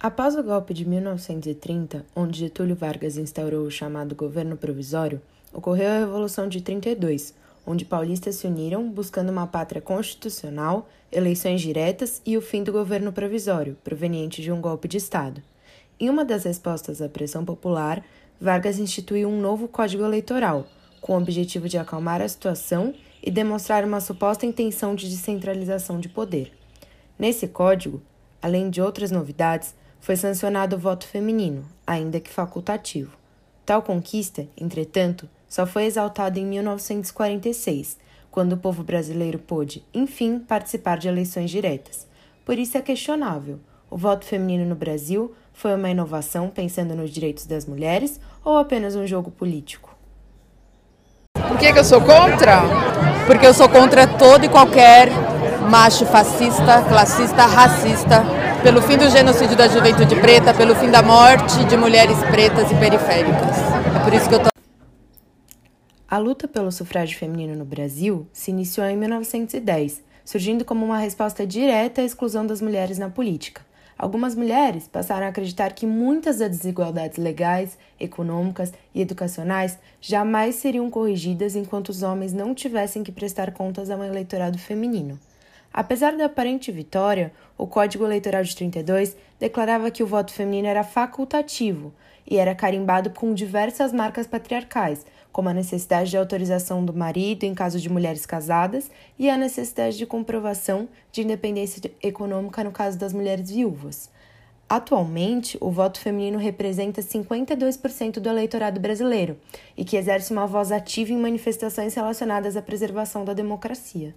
Após o golpe de 1930, onde Getúlio Vargas instaurou o chamado governo provisório, ocorreu a Revolução de 32, onde paulistas se uniram buscando uma pátria constitucional, eleições diretas e o fim do governo provisório, proveniente de um golpe de Estado. Em uma das respostas à pressão popular, Vargas instituiu um novo Código Eleitoral, com o objetivo de acalmar a situação e demonstrar uma suposta intenção de descentralização de poder. Nesse código, além de outras novidades, foi sancionado o voto feminino, ainda que facultativo. Tal conquista, entretanto, só foi exaltada em 1946, quando o povo brasileiro pôde, enfim, participar de eleições diretas. Por isso é questionável: o voto feminino no Brasil foi uma inovação pensando nos direitos das mulheres ou apenas um jogo político? Por que, que eu sou contra? Porque eu sou contra todo e qualquer macho fascista, classista, racista, pelo fim do genocídio da juventude preta, pelo fim da morte de mulheres pretas e periféricas. É por isso que eu tô A luta pelo sufrágio feminino no Brasil se iniciou em 1910, surgindo como uma resposta direta à exclusão das mulheres na política. Algumas mulheres passaram a acreditar que muitas das desigualdades legais, econômicas e educacionais jamais seriam corrigidas enquanto os homens não tivessem que prestar contas a um eleitorado feminino. Apesar da aparente vitória, o Código Eleitoral de 32 declarava que o voto feminino era facultativo e era carimbado com diversas marcas patriarcais, como a necessidade de autorização do marido em caso de mulheres casadas e a necessidade de comprovação de independência econômica no caso das mulheres viúvas. Atualmente, o voto feminino representa 52% do eleitorado brasileiro e que exerce uma voz ativa em manifestações relacionadas à preservação da democracia.